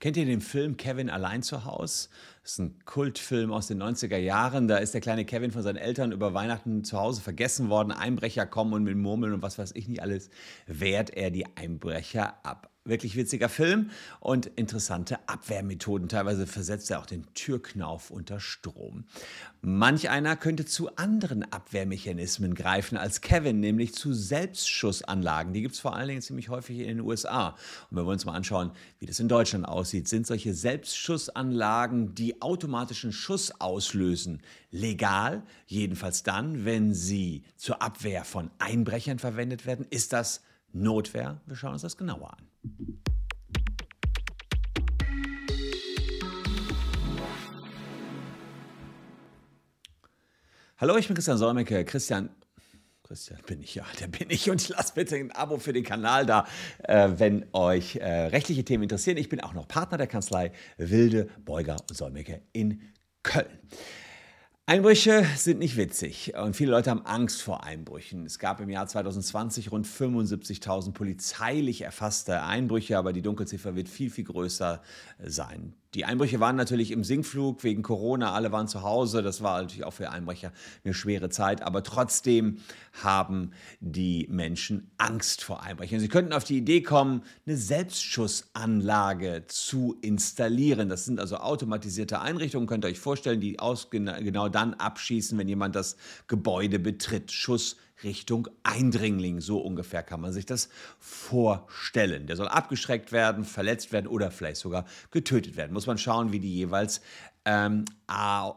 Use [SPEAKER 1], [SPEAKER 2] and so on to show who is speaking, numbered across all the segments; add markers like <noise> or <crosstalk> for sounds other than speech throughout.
[SPEAKER 1] Kennt ihr den Film Kevin allein zu Haus? Das ist ein Kultfilm aus den 90er Jahren. Da ist der kleine Kevin von seinen Eltern über Weihnachten zu Hause vergessen worden. Einbrecher kommen und mit Murmeln und was weiß ich nicht alles, wehrt er die Einbrecher ab. Wirklich witziger Film und interessante Abwehrmethoden. Teilweise versetzt er auch den Türknauf unter Strom. Manch einer könnte zu anderen Abwehrmechanismen greifen als Kevin, nämlich zu Selbstschussanlagen. Die gibt es vor allen Dingen ziemlich häufig in den USA. Und wir wollen uns mal anschauen, wie das in Deutschland aussieht. Sind solche Selbstschussanlagen, die automatischen Schuss auslösen, legal? Jedenfalls dann, wenn sie zur Abwehr von Einbrechern verwendet werden. Ist das Notwehr? Wir schauen uns das genauer an. Hallo, ich bin Christian Solmecke. Christian, Christian bin ich ja, der bin ich und lasst bitte ein Abo für den Kanal da, äh, wenn euch äh, rechtliche Themen interessieren. Ich bin auch noch Partner der Kanzlei Wilde, Beuger und Solmecke in Köln. Einbrüche sind nicht witzig und viele Leute haben Angst vor Einbrüchen. Es gab im Jahr 2020 rund 75.000 polizeilich erfasste Einbrüche, aber die Dunkelziffer wird viel, viel größer sein. Die Einbrüche waren natürlich im Sinkflug wegen Corona, alle waren zu Hause. Das war natürlich auch für Einbrecher eine schwere Zeit, aber trotzdem haben die Menschen Angst vor Einbrechern. Sie könnten auf die Idee kommen, eine Selbstschussanlage zu installieren. Das sind also automatisierte Einrichtungen, könnt ihr euch vorstellen, die aus, genau dann abschießen, wenn jemand das Gebäude betritt. Schuss Richtung Eindringling. So ungefähr kann man sich das vorstellen. Der soll abgeschreckt werden, verletzt werden oder vielleicht sogar getötet werden. Muss man schauen, wie die jeweils ähm,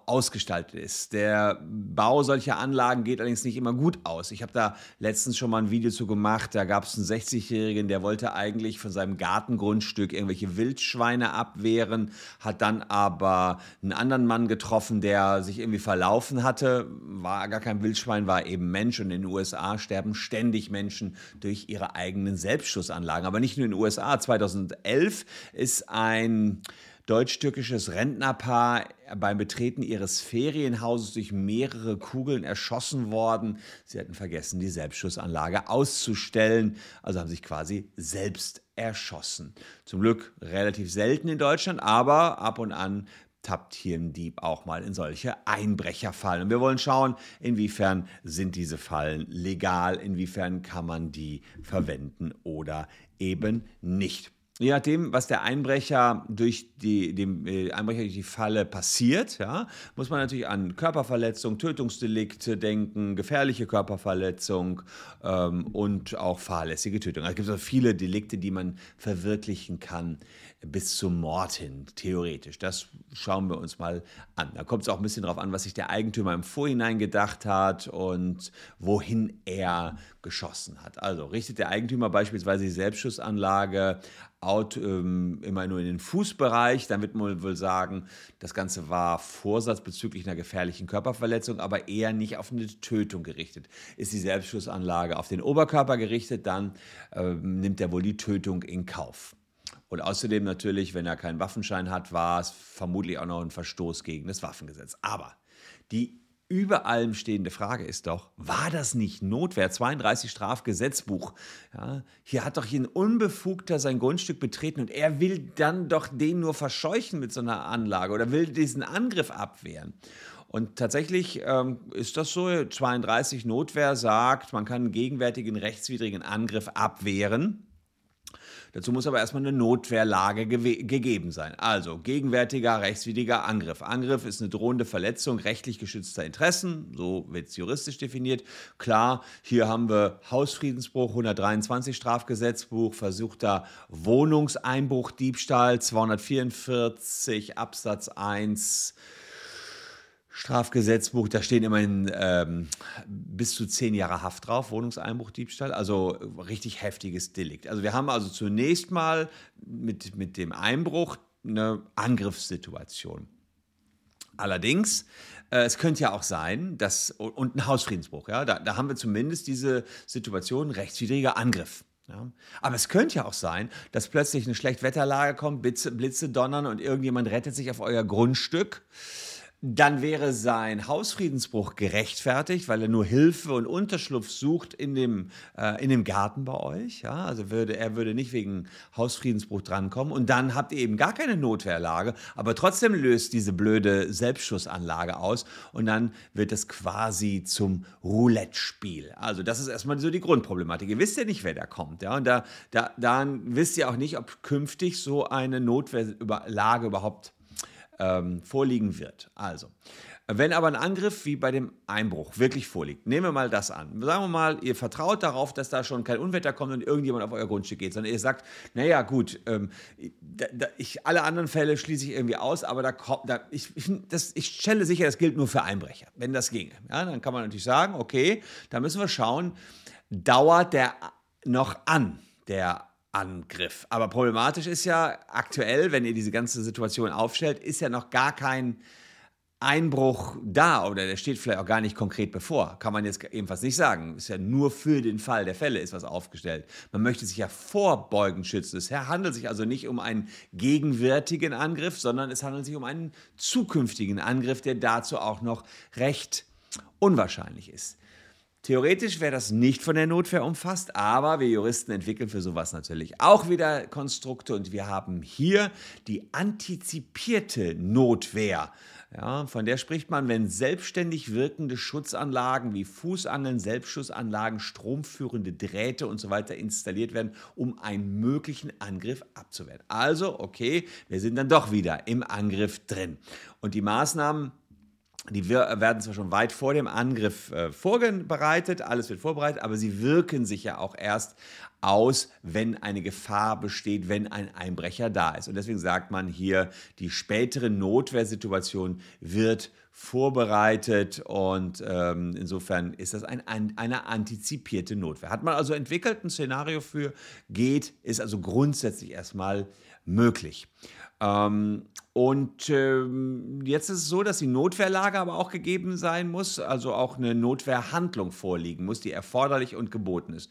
[SPEAKER 1] ausgestaltet ist. Der Bau solcher Anlagen geht allerdings nicht immer gut aus. Ich habe da letztens schon mal ein Video zu gemacht. Da gab es einen 60-Jährigen, der wollte eigentlich von seinem Gartengrundstück irgendwelche Wildschweine abwehren, hat dann aber einen anderen Mann getroffen, der sich irgendwie verlaufen hatte. War gar kein Wildschwein, war eben Mensch. Und in den USA sterben ständig Menschen durch ihre eigenen Selbstschussanlagen. Aber nicht nur in den USA. 2011 ist ein deutsch-türkisches Rentnerpaar beim Betreten ihres Ferienhauses durch mehrere Kugeln erschossen worden. Sie hatten vergessen, die Selbstschussanlage auszustellen, also haben sich quasi selbst erschossen. Zum Glück relativ selten in Deutschland, aber ab und an tappt hier ein Dieb auch mal in solche Einbrecherfallen. Und wir wollen schauen, inwiefern sind diese Fallen legal, inwiefern kann man die verwenden oder eben nicht. Je nachdem, was der Einbrecher durch die, dem äh, Einbrecher durch die Falle passiert, ja, muss man natürlich an Körperverletzung, Tötungsdelikte denken, gefährliche Körperverletzung ähm, und auch fahrlässige Tötung. Also es gibt viele Delikte, die man verwirklichen kann bis zum Mord hin, theoretisch. Das schauen wir uns mal an. Da kommt es auch ein bisschen darauf an, was sich der Eigentümer im Vorhinein gedacht hat und wohin er geschossen hat. Also richtet der Eigentümer beispielsweise die Selbstschussanlage out, ähm, immer nur in den Fußbereich, dann wird man wohl sagen, das Ganze war Vorsatz bezüglich einer gefährlichen Körperverletzung, aber eher nicht auf eine Tötung gerichtet. Ist die Selbstschussanlage auf den Oberkörper gerichtet, dann ähm, nimmt er wohl die Tötung in Kauf. Und außerdem natürlich, wenn er keinen Waffenschein hat, war es vermutlich auch noch ein Verstoß gegen das Waffengesetz. Aber die über allem stehende Frage ist doch, war das nicht Notwehr? 32 Strafgesetzbuch. Ja, hier hat doch ein Unbefugter sein Grundstück betreten und er will dann doch den nur verscheuchen mit so einer Anlage oder will diesen Angriff abwehren. Und tatsächlich ähm, ist das so, 32 Notwehr sagt, man kann einen gegenwärtigen rechtswidrigen Angriff abwehren. Dazu muss aber erstmal eine Notwehrlage gegeben sein. Also gegenwärtiger rechtswidriger Angriff. Angriff ist eine drohende Verletzung rechtlich geschützter Interessen, so wird es juristisch definiert. Klar, hier haben wir Hausfriedensbruch 123 Strafgesetzbuch, versuchter Wohnungseinbruch, Diebstahl 244 Absatz 1 Strafgesetzbuch, da stehen immerhin ähm, bis zu zehn Jahre Haft drauf, Wohnungseinbruch, Diebstahl, also richtig heftiges Delikt. Also wir haben also zunächst mal mit, mit dem Einbruch eine Angriffssituation. Allerdings, äh, es könnte ja auch sein, dass, und ein Hausfriedensbruch, ja, da, da haben wir zumindest diese Situation rechtswidriger Angriff. Ja. Aber es könnte ja auch sein, dass plötzlich eine Schlechtwetterlage kommt, Blitze, Blitze donnern und irgendjemand rettet sich auf euer Grundstück dann wäre sein Hausfriedensbruch gerechtfertigt, weil er nur Hilfe und Unterschlupf sucht in dem, äh, in dem Garten bei euch. Ja? Also würde, er würde nicht wegen Hausfriedensbruch drankommen. Und dann habt ihr eben gar keine Notwehrlage, aber trotzdem löst diese blöde Selbstschussanlage aus und dann wird es quasi zum Roulette-Spiel. Also das ist erstmal so die Grundproblematik. Ihr wisst ja nicht, wer da kommt. Ja? Und da, da, dann wisst ihr auch nicht, ob künftig so eine Notwehrlage überhaupt ähm, vorliegen wird. Also, wenn aber ein Angriff wie bei dem Einbruch wirklich vorliegt, nehmen wir mal das an. Sagen wir mal, ihr vertraut darauf, dass da schon kein Unwetter kommt und irgendjemand auf euer Grundstück geht, sondern ihr sagt, naja gut, ähm, da, da, ich, alle anderen Fälle schließe ich irgendwie aus, aber da kommt, da, ich, ich, das, ich stelle sicher, das gilt nur für Einbrecher, wenn das ginge. Ja, dann kann man natürlich sagen, okay, da müssen wir schauen, dauert der noch an, der Angriff. Aber problematisch ist ja aktuell, wenn ihr diese ganze Situation aufstellt, ist ja noch gar kein Einbruch da oder der steht vielleicht auch gar nicht konkret bevor. Kann man jetzt ebenfalls nicht sagen. Ist ja nur für den Fall der Fälle ist was aufgestellt. Man möchte sich ja vorbeugend schützen. Es handelt sich also nicht um einen gegenwärtigen Angriff, sondern es handelt sich um einen zukünftigen Angriff, der dazu auch noch recht unwahrscheinlich ist. Theoretisch wäre das nicht von der Notwehr umfasst, aber wir Juristen entwickeln für sowas natürlich auch wieder Konstrukte und wir haben hier die antizipierte Notwehr. Ja, von der spricht man, wenn selbstständig wirkende Schutzanlagen wie Fußangeln, Selbstschussanlagen, stromführende Drähte und so weiter installiert werden, um einen möglichen Angriff abzuwehren. Also, okay, wir sind dann doch wieder im Angriff drin. Und die Maßnahmen die werden zwar schon weit vor dem Angriff äh, vorbereitet, alles wird vorbereitet, aber sie wirken sich ja auch erst aus, wenn eine Gefahr besteht, wenn ein Einbrecher da ist. Und deswegen sagt man hier, die spätere Notwehrsituation wird vorbereitet und ähm, insofern ist das ein, ein, eine antizipierte Notwehr. Hat man also entwickelt ein Szenario für, geht, ist also grundsätzlich erstmal möglich. Ähm, und ähm, jetzt ist es so, dass die Notwehrlage aber auch gegeben sein muss, also auch eine Notwehrhandlung vorliegen muss, die erforderlich und geboten ist.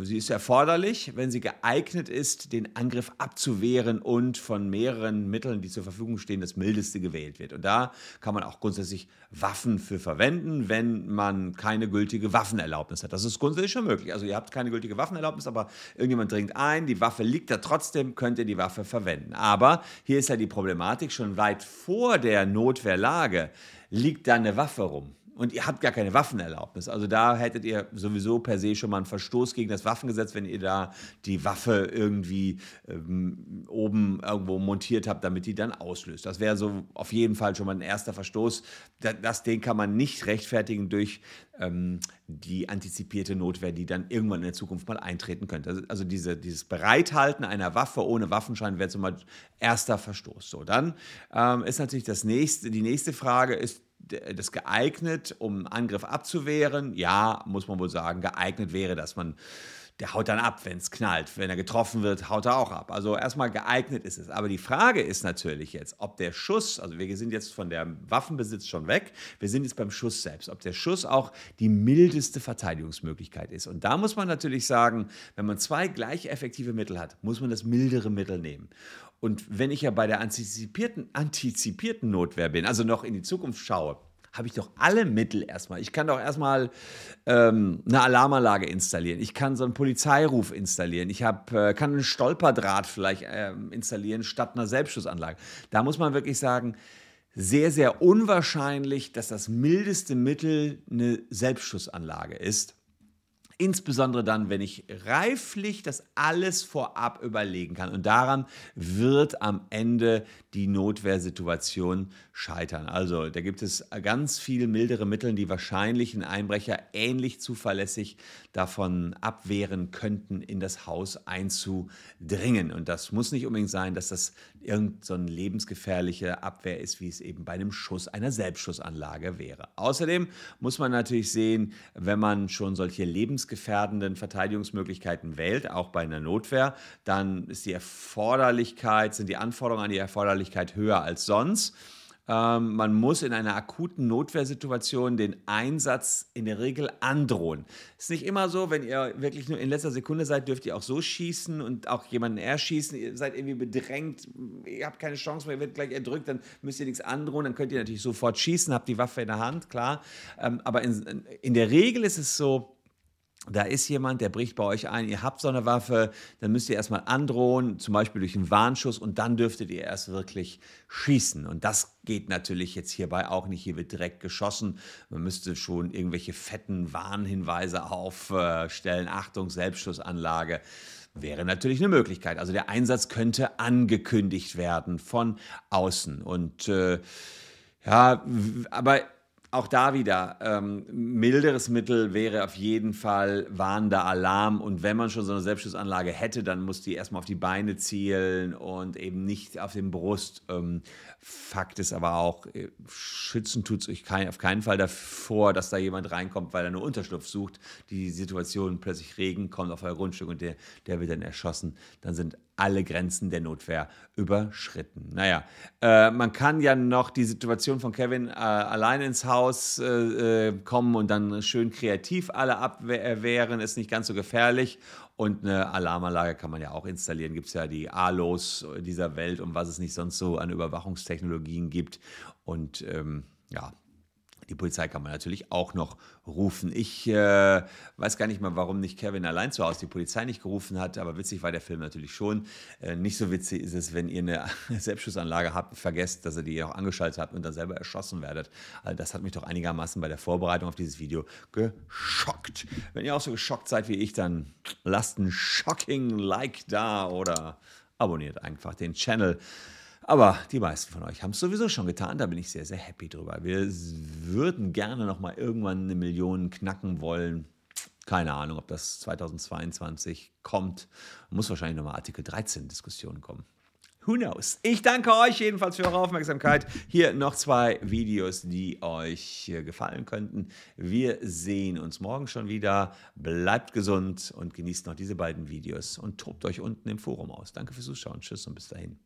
[SPEAKER 1] Sie ist erforderlich, wenn sie geeignet ist, den Angriff abzuwehren und von mehreren Mitteln, die zur Verfügung stehen, das mildeste gewählt wird. Und da kann man auch grundsätzlich Waffen für verwenden, wenn man keine gültige Waffenerlaubnis hat. Das ist grundsätzlich schon möglich. Also ihr habt keine gültige Waffenerlaubnis, aber irgendjemand dringt ein, die Waffe liegt da trotzdem, könnt ihr die Waffe verwenden. Aber hier ist ja die Problematik, schon weit vor der Notwehrlage liegt da eine Waffe rum und ihr habt gar keine Waffenerlaubnis. Also da hättet ihr sowieso per se schon mal einen Verstoß gegen das Waffengesetz, wenn ihr da die Waffe irgendwie ähm, oben irgendwo montiert habt, damit die dann auslöst. Das wäre so auf jeden Fall schon mal ein erster Verstoß. Das, den kann man nicht rechtfertigen durch ähm, die antizipierte Notwehr, die dann irgendwann in der Zukunft mal eintreten könnte. Also, also diese, dieses Bereithalten einer Waffe ohne Waffenschein wäre zum Beispiel erster Verstoß. So, dann ähm, ist natürlich das nächste, die nächste Frage ist, das geeignet, um Angriff abzuwehren? Ja, muss man wohl sagen, geeignet wäre, dass man, der haut dann ab, wenn es knallt. Wenn er getroffen wird, haut er auch ab. Also erstmal geeignet ist es. Aber die Frage ist natürlich jetzt, ob der Schuss, also wir sind jetzt von der Waffenbesitz schon weg, wir sind jetzt beim Schuss selbst, ob der Schuss auch die mildeste Verteidigungsmöglichkeit ist. Und da muss man natürlich sagen, wenn man zwei gleich effektive Mittel hat, muss man das mildere Mittel nehmen. Und wenn ich ja bei der antizipierten, antizipierten Notwehr bin, also noch in die Zukunft schaue, habe ich doch alle Mittel erstmal. Ich kann doch erstmal ähm, eine Alarmanlage installieren. Ich kann so einen Polizeiruf installieren. Ich hab, äh, kann einen Stolperdraht vielleicht äh, installieren statt einer Selbstschussanlage. Da muss man wirklich sagen, sehr, sehr unwahrscheinlich, dass das mildeste Mittel eine Selbstschussanlage ist. Insbesondere dann, wenn ich reiflich das alles vorab überlegen kann. Und daran wird am Ende die Notwehrsituation scheitern. Also da gibt es ganz viel mildere Mittel, die wahrscheinlich einen Einbrecher ähnlich zuverlässig davon abwehren könnten, in das Haus einzudringen. Und das muss nicht unbedingt sein, dass das irgendeine so lebensgefährliche Abwehr ist, wie es eben bei einem Schuss einer Selbstschussanlage wäre. Außerdem muss man natürlich sehen, wenn man schon solche lebensgefährdenden Verteidigungsmöglichkeiten wählt, auch bei einer Notwehr, dann ist die Erforderlichkeit, sind die Anforderungen an die Erforderlichkeit höher als sonst. Ähm, man muss in einer akuten Notwehrsituation den Einsatz in der Regel androhen. Ist nicht immer so, wenn ihr wirklich nur in letzter Sekunde seid, dürft ihr auch so schießen und auch jemanden erschießen. Ihr seid irgendwie bedrängt, ihr habt keine Chance mehr, ihr werdet gleich erdrückt, dann müsst ihr nichts androhen, dann könnt ihr natürlich sofort schießen, habt die Waffe in der Hand, klar. Ähm, aber in, in der Regel ist es so, da ist jemand, der bricht bei euch ein, ihr habt so eine Waffe, dann müsst ihr erstmal androhen, zum Beispiel durch einen Warnschuss und dann dürftet ihr erst wirklich schießen. Und das geht natürlich jetzt hierbei auch nicht. Hier wird direkt geschossen. Man müsste schon irgendwelche fetten Warnhinweise aufstellen. Achtung, Selbstschussanlage wäre natürlich eine Möglichkeit. Also der Einsatz könnte angekündigt werden von außen. Und äh, ja, aber auch da wieder, ähm, milderes Mittel wäre auf jeden Fall warnender Alarm. Und wenn man schon so eine Selbstschussanlage hätte, dann muss die erstmal auf die Beine zielen und eben nicht auf den Brust. Ähm, Fakt ist aber auch, äh, schützen tut es euch kein, auf keinen Fall davor, dass da jemand reinkommt, weil er nur Unterschlupf sucht. Die Situation plötzlich Regen kommt auf euer Grundstück und der, der wird dann erschossen. Dann sind alle Grenzen der Notwehr überschritten. Naja, äh, man kann ja noch die Situation von Kevin äh, alleine ins Haus äh, äh kommen und dann schön kreativ alle abwehren, ist nicht ganz so gefährlich. Und eine Alarmanlage kann man ja auch installieren. Gibt es ja die ALOs dieser Welt und was es nicht sonst so an Überwachungstechnologien gibt. Und ähm, ja, die Polizei kann man natürlich auch noch rufen. Ich äh, weiß gar nicht mal, warum nicht Kevin allein zu Hause die Polizei nicht gerufen hat, aber witzig war der Film natürlich schon. Äh, nicht so witzig ist es, wenn ihr eine <laughs> Selbstschussanlage habt, vergesst, dass ihr die auch angeschaltet habt und dann selber erschossen werdet. Also das hat mich doch einigermaßen bei der Vorbereitung auf dieses Video geschockt. Wenn ihr auch so geschockt seid wie ich, dann lasst ein shocking Like da oder abonniert einfach den Channel. Aber die meisten von euch haben es sowieso schon getan. Da bin ich sehr, sehr happy drüber. Wir würden gerne noch mal irgendwann eine Million knacken wollen. Keine Ahnung, ob das 2022 kommt. Muss wahrscheinlich nochmal Artikel 13 Diskussionen kommen. Who knows? Ich danke euch jedenfalls für eure Aufmerksamkeit. Hier noch zwei Videos, die euch gefallen könnten. Wir sehen uns morgen schon wieder. Bleibt gesund und genießt noch diese beiden Videos und tobt euch unten im Forum aus. Danke fürs Zuschauen. Tschüss und bis dahin.